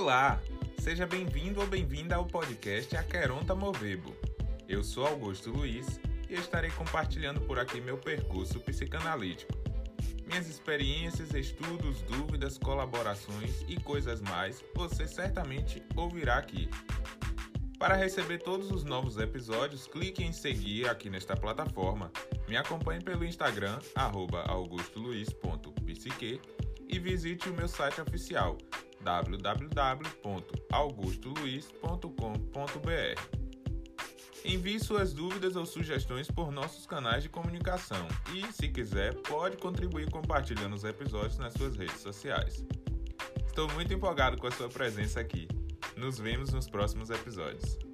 Olá, seja bem-vindo ou bem-vinda ao podcast Aqueronta Movebo. Eu sou Augusto Luiz e estarei compartilhando por aqui meu percurso psicanalítico. Minhas experiências, estudos, dúvidas, colaborações e coisas mais você certamente ouvirá aqui. Para receber todos os novos episódios, clique em seguir aqui nesta plataforma. Me acompanhe pelo Instagram, augustoluiz.psique e visite o meu site oficial www.augustoluiz.com.br. Envie suas dúvidas ou sugestões por nossos canais de comunicação e, se quiser, pode contribuir compartilhando os episódios nas suas redes sociais. Estou muito empolgado com a sua presença aqui. Nos vemos nos próximos episódios.